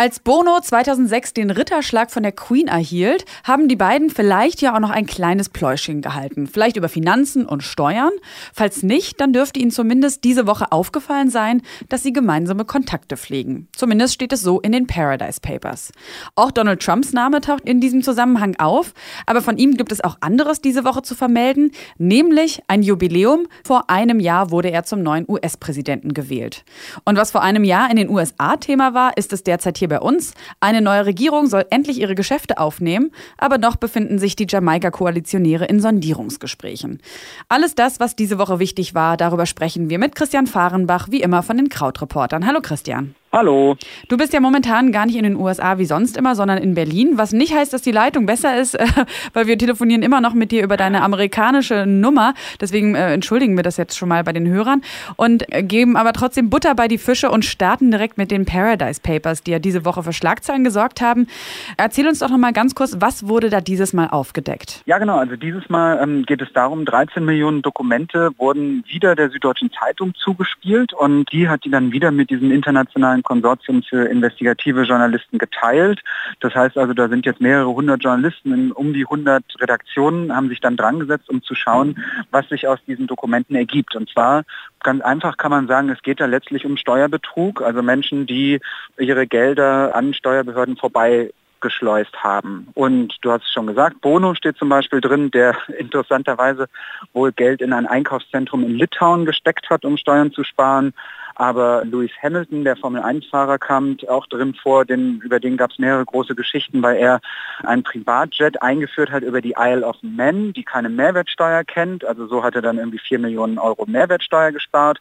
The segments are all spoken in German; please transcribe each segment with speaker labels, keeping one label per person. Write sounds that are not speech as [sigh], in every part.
Speaker 1: Als Bono 2006 den Ritterschlag von der Queen erhielt, haben die beiden vielleicht ja auch noch ein kleines Pläuschchen gehalten. Vielleicht über Finanzen und Steuern. Falls nicht, dann dürfte ihnen zumindest diese Woche aufgefallen sein, dass sie gemeinsame Kontakte pflegen. Zumindest steht es so in den Paradise Papers. Auch Donald Trumps Name taucht in diesem Zusammenhang auf, aber von ihm gibt es auch anderes diese Woche zu vermelden, nämlich ein Jubiläum. Vor einem Jahr wurde er zum neuen US-Präsidenten gewählt. Und was vor einem Jahr in den USA Thema war, ist es derzeit hier hier bei uns. Eine neue Regierung soll endlich ihre Geschäfte aufnehmen, aber noch befinden sich die Jamaika-Koalitionäre in Sondierungsgesprächen. Alles das, was diese Woche wichtig war, darüber sprechen wir mit Christian Fahrenbach, wie immer von den Krautreportern. Hallo Christian.
Speaker 2: Hallo.
Speaker 1: Du bist ja momentan gar nicht in den USA wie sonst immer, sondern in Berlin, was nicht heißt, dass die Leitung besser ist, äh, [laughs] weil wir telefonieren immer noch mit dir über deine amerikanische Nummer. Deswegen äh, entschuldigen wir das jetzt schon mal bei den Hörern und äh, geben aber trotzdem Butter bei die Fische und starten direkt mit den Paradise Papers, die ja diese Woche für Schlagzeilen gesorgt haben. Erzähl uns doch noch mal ganz kurz, was wurde da dieses Mal aufgedeckt?
Speaker 2: Ja, genau. Also dieses Mal ähm, geht es darum, 13 Millionen Dokumente wurden wieder der Süddeutschen Zeitung zugespielt und die hat die dann wieder mit diesem internationalen ein Konsortium für investigative Journalisten geteilt. Das heißt also, da sind jetzt mehrere hundert Journalisten in um die hundert Redaktionen, haben sich dann dran gesetzt, um zu schauen, was sich aus diesen Dokumenten ergibt. Und zwar ganz einfach kann man sagen, es geht da letztlich um Steuerbetrug, also Menschen, die ihre Gelder an Steuerbehörden vorbei geschleust haben. Und du hast es schon gesagt, Bono steht zum Beispiel drin, der [laughs] interessanterweise wohl Geld in ein Einkaufszentrum in Litauen gesteckt hat, um Steuern zu sparen. Aber Lewis Hamilton, der Formel-1-Fahrer, kam auch drin vor, denn über den gab es mehrere große Geschichten, weil er ein Privatjet eingeführt hat über die Isle of Man, die keine Mehrwertsteuer kennt. Also so hat er dann irgendwie vier Millionen Euro Mehrwertsteuer gespart.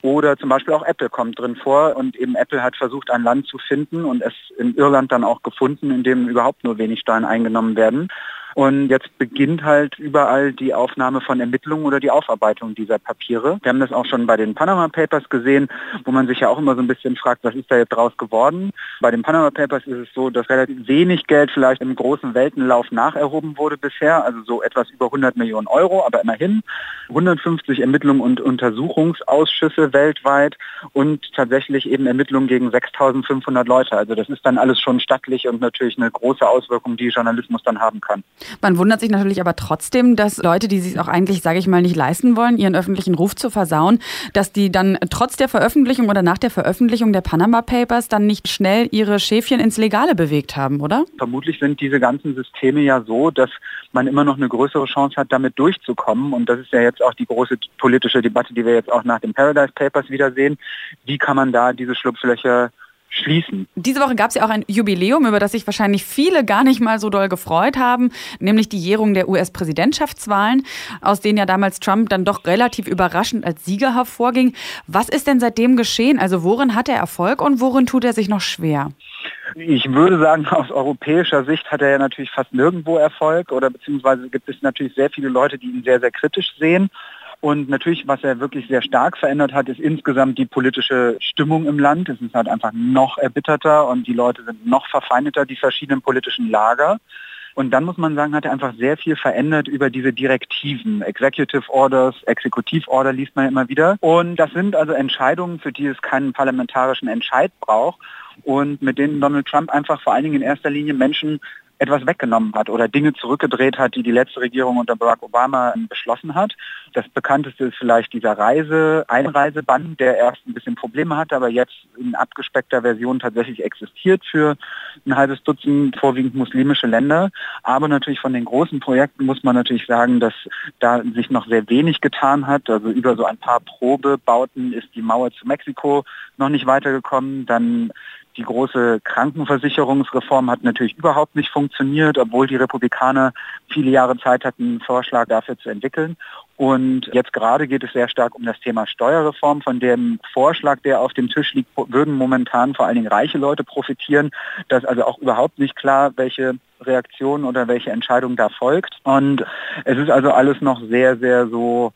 Speaker 2: Oder zum Beispiel auch Apple kommt drin vor und eben Apple hat versucht, ein Land zu finden und es in Irland dann auch gefunden, in dem überhaupt nur wenig Steuern eingenommen werden. Und jetzt beginnt halt überall die Aufnahme von Ermittlungen oder die Aufarbeitung dieser Papiere. Wir haben das auch schon bei den Panama Papers gesehen, wo man sich ja auch immer so ein bisschen fragt, was ist da jetzt draus geworden. Bei den Panama Papers ist es so, dass relativ wenig Geld vielleicht im großen Weltenlauf nacherhoben wurde bisher, also so etwas über 100 Millionen Euro, aber immerhin 150 Ermittlungen und Untersuchungsausschüsse weltweit und tatsächlich eben Ermittlungen gegen 6500 Leute. Also das ist dann alles schon stattlich und natürlich eine große Auswirkung, die Journalismus dann haben kann.
Speaker 1: Man wundert sich natürlich aber trotzdem, dass Leute, die sich auch eigentlich, sage ich mal, nicht leisten wollen, ihren öffentlichen Ruf zu versauen, dass die dann trotz der Veröffentlichung oder nach der Veröffentlichung der Panama Papers dann nicht schnell ihre Schäfchen ins Legale bewegt haben, oder?
Speaker 2: Vermutlich sind diese ganzen Systeme ja so, dass man immer noch eine größere Chance hat, damit durchzukommen. Und das ist ja jetzt auch die große politische Debatte, die wir jetzt auch nach den Paradise Papers wiedersehen. Wie kann man da diese Schlupflöcher schließen.
Speaker 1: Diese Woche gab es ja auch ein Jubiläum, über das sich wahrscheinlich viele gar nicht mal so doll gefreut haben, nämlich die Jährung der US-Präsidentschaftswahlen, aus denen ja damals Trump dann doch relativ überraschend als Sieger hervorging. Was ist denn seitdem geschehen? Also worin hat er Erfolg und worin tut er sich noch schwer?
Speaker 2: Ich würde sagen, [laughs] aus europäischer Sicht hat er ja natürlich fast nirgendwo Erfolg oder beziehungsweise gibt es natürlich sehr viele Leute, die ihn sehr, sehr kritisch sehen. Und natürlich, was er wirklich sehr stark verändert hat, ist insgesamt die politische Stimmung im Land. Es ist halt einfach noch erbitterter und die Leute sind noch verfeindeter, die verschiedenen politischen Lager. Und dann muss man sagen, hat er einfach sehr viel verändert über diese Direktiven. Executive Orders, Exekutiv-Order liest man immer wieder. Und das sind also Entscheidungen, für die es keinen parlamentarischen Entscheid braucht und mit denen Donald Trump einfach vor allen Dingen in erster Linie Menschen etwas weggenommen hat oder Dinge zurückgedreht hat, die die letzte Regierung unter Barack Obama beschlossen hat. Das bekannteste ist vielleicht dieser Reise, Einreisebann, der erst ein bisschen Probleme hatte, aber jetzt in abgespeckter Version tatsächlich existiert für ein halbes Dutzend vorwiegend muslimische Länder. Aber natürlich von den großen Projekten muss man natürlich sagen, dass da sich noch sehr wenig getan hat. Also über so ein paar Probebauten ist die Mauer zu Mexiko noch nicht weitergekommen. Dann die große Krankenversicherungsreform hat natürlich überhaupt nicht funktioniert, obwohl die Republikaner viele Jahre Zeit hatten, einen Vorschlag dafür zu entwickeln. Und jetzt gerade geht es sehr stark um das Thema Steuerreform. Von dem Vorschlag, der auf dem Tisch liegt, würden momentan vor allen Dingen reiche Leute profitieren. Da ist also auch überhaupt nicht klar, welche Reaktion oder welche Entscheidung da folgt. Und es ist also alles noch sehr, sehr so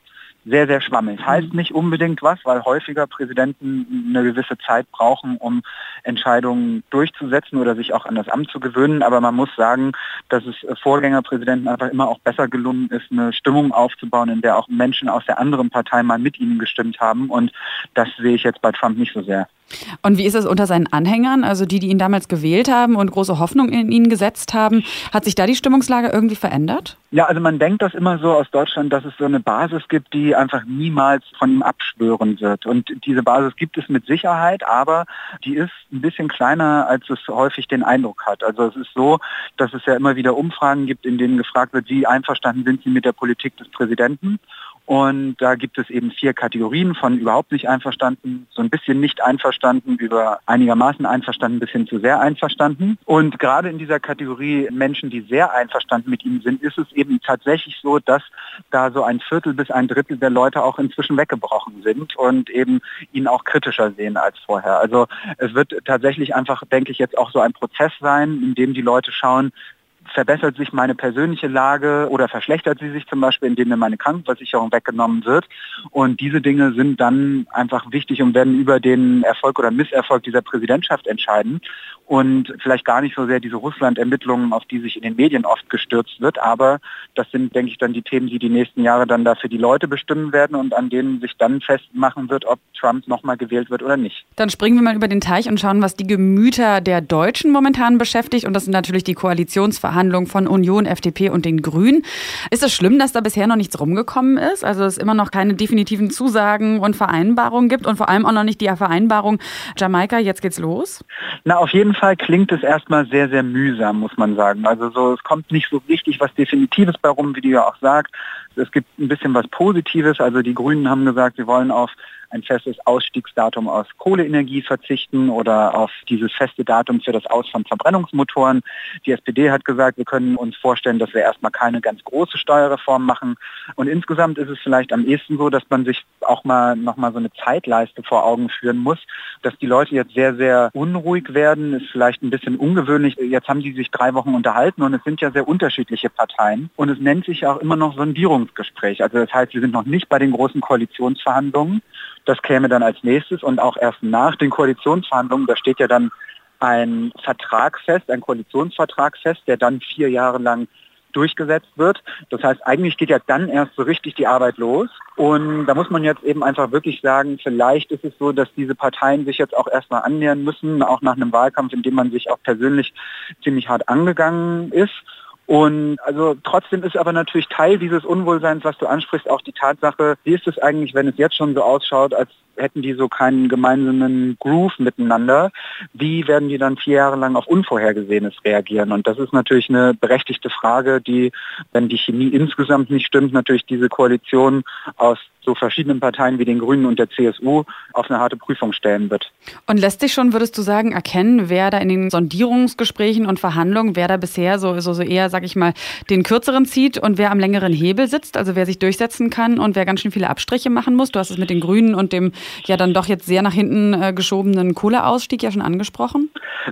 Speaker 2: sehr, sehr schwammig. Heißt nicht unbedingt was, weil häufiger Präsidenten eine gewisse Zeit brauchen, um Entscheidungen durchzusetzen oder sich auch an das Amt zu gewöhnen. Aber man muss sagen, dass es Vorgängerpräsidenten einfach immer auch besser gelungen ist, eine Stimmung aufzubauen, in der auch Menschen aus der anderen Partei mal mit ihnen gestimmt haben. Und das sehe ich jetzt bei Trump nicht so sehr.
Speaker 1: Und wie ist es unter seinen Anhängern, also die, die ihn damals gewählt haben und große Hoffnung in ihn gesetzt haben? Hat sich da die Stimmungslage irgendwie verändert?
Speaker 2: Ja, also man denkt das immer so aus Deutschland, dass es so eine Basis gibt, die einfach niemals von ihm abschwören wird. Und diese Basis gibt es mit Sicherheit, aber die ist ein bisschen kleiner, als es häufig den Eindruck hat. Also es ist so, dass es ja immer wieder Umfragen gibt, in denen gefragt wird, wie einverstanden sind Sie mit der Politik des Präsidenten? Und da gibt es eben vier Kategorien von überhaupt nicht einverstanden, so ein bisschen nicht einverstanden, über einigermaßen einverstanden bis hin zu sehr einverstanden. Und gerade in dieser Kategorie Menschen, die sehr einverstanden mit ihm sind, ist es eben tatsächlich so, dass da so ein Viertel bis ein Drittel der Leute auch inzwischen weggebrochen sind und eben ihn auch kritischer sehen als vorher. Also es wird tatsächlich einfach, denke ich, jetzt auch so ein Prozess sein, in dem die Leute schauen, verbessert sich meine persönliche Lage oder verschlechtert sie sich zum Beispiel, indem mir meine Krankenversicherung weggenommen wird. Und diese Dinge sind dann einfach wichtig und werden über den Erfolg oder Misserfolg dieser Präsidentschaft entscheiden und vielleicht gar nicht so sehr diese Russland-Ermittlungen, auf die sich in den Medien oft gestürzt wird. Aber das sind, denke ich, dann die Themen, die die nächsten Jahre dann dafür die Leute bestimmen werden und an denen sich dann festmachen wird, ob Trump nochmal gewählt wird oder nicht.
Speaker 1: Dann springen wir mal über den Teich und schauen, was die Gemüter der Deutschen momentan beschäftigt. Und das sind natürlich die Koalitionsverhandlungen von Union, FDP und den Grünen. Ist es schlimm, dass da bisher noch nichts rumgekommen ist? Also es immer noch keine definitiven Zusagen und Vereinbarungen gibt und vor allem auch noch nicht die Vereinbarung Jamaika, jetzt geht's los?
Speaker 2: Na, auf jeden Fall klingt es erstmal sehr, sehr mühsam, muss man sagen. Also so, es kommt nicht so richtig was Definitives bei rum, wie du ja auch sagst. Es gibt ein bisschen was Positives. Also die Grünen haben gesagt, sie wollen auf ein festes Ausstiegsdatum aus Kohleenergie verzichten oder auf dieses feste Datum für das Aus von Verbrennungsmotoren. Die SPD hat gesagt, wir können uns vorstellen, dass wir erstmal keine ganz große Steuerreform machen. Und insgesamt ist es vielleicht am ehesten so, dass man sich auch mal nochmal so eine Zeitleiste vor Augen führen muss, dass die Leute jetzt sehr, sehr unruhig werden, ist vielleicht ein bisschen ungewöhnlich. Jetzt haben die sich drei Wochen unterhalten und es sind ja sehr unterschiedliche Parteien. Und es nennt sich auch immer noch Sondierungsgespräch. Also das heißt, wir sind noch nicht bei den großen Koalitionsverhandlungen. Das käme dann als nächstes und auch erst nach den Koalitionsverhandlungen, da steht ja dann ein Vertrag fest, ein Koalitionsvertrag fest, der dann vier Jahre lang durchgesetzt wird. Das heißt, eigentlich geht ja dann erst so richtig die Arbeit los. Und da muss man jetzt eben einfach wirklich sagen, vielleicht ist es so, dass diese Parteien sich jetzt auch erstmal annähern müssen, auch nach einem Wahlkampf, in dem man sich auch persönlich ziemlich hart angegangen ist. Und also trotzdem ist aber natürlich Teil dieses Unwohlseins, was du ansprichst, auch die Tatsache, wie ist es eigentlich, wenn es jetzt schon so ausschaut, als hätten die so keinen gemeinsamen Groove miteinander, wie werden die dann vier Jahre lang auf Unvorhergesehenes reagieren? Und das ist natürlich eine berechtigte Frage, die, wenn die Chemie insgesamt nicht stimmt, natürlich diese Koalition aus so verschiedenen Parteien wie den Grünen und der CSU auf eine harte Prüfung stellen wird.
Speaker 1: Und lässt sich schon, würdest du sagen, erkennen, wer da in den Sondierungsgesprächen und Verhandlungen, wer da bisher so, so, so eher, sag ich mal, den kürzeren zieht und wer am längeren Hebel sitzt, also wer sich durchsetzen kann und wer ganz schön viele Abstriche machen muss? Du hast es mit den Grünen und dem ja dann doch jetzt sehr nach hinten äh, geschobenen Kohleausstieg ja schon angesprochen.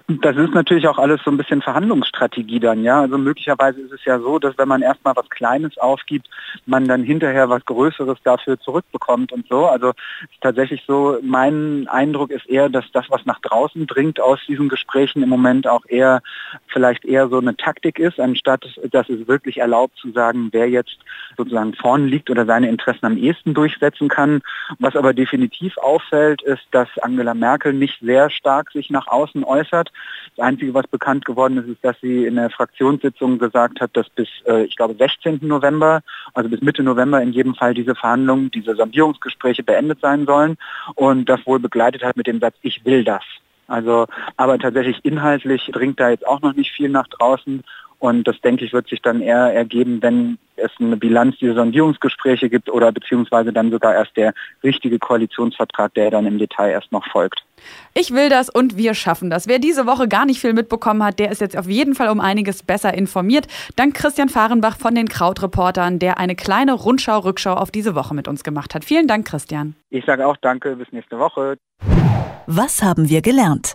Speaker 2: Das ist natürlich auch alles so ein bisschen Verhandlungsstrategie dann, ja. Also möglicherweise ist es ja so, dass wenn man erstmal was Kleines aufgibt, man dann hinterher was Größeres dafür zurückbekommt und so. Also tatsächlich so, mein Eindruck ist eher, dass das, was nach draußen dringt aus diesen Gesprächen im Moment auch eher vielleicht eher so eine Taktik ist, anstatt dass es wirklich erlaubt zu sagen, wer jetzt sozusagen vorne liegt oder seine Interessen am ehesten durchsetzen kann. Was aber definitiv auffällt, ist, dass Angela Merkel nicht sehr stark sich nach außen äußert. Das Einzige, was bekannt geworden ist, ist, dass sie in der Fraktionssitzung gesagt hat, dass bis, äh, ich glaube, 16. November, also bis Mitte November in jedem Fall diese Verhandlungen, diese Sondierungsgespräche beendet sein sollen und das wohl begleitet hat mit dem Satz, ich will das. Also, aber tatsächlich inhaltlich dringt da jetzt auch noch nicht viel nach draußen und das, denke ich, wird sich dann eher ergeben, wenn es eine Bilanz dieser Sondierungsgespräche gibt oder beziehungsweise dann sogar erst der richtige Koalitionsvertrag, der dann im Detail erst noch folgt.
Speaker 1: Ich will das und wir schaffen das. Wer diese Woche gar nicht viel mitbekommen hat, der ist jetzt auf jeden Fall um einiges besser informiert. Dank Christian Fahrenbach von den Krautreportern, der eine kleine Rundschau-Rückschau auf diese Woche mit uns gemacht hat. Vielen Dank, Christian.
Speaker 2: Ich sage auch danke, bis nächste Woche.
Speaker 3: Was haben wir gelernt?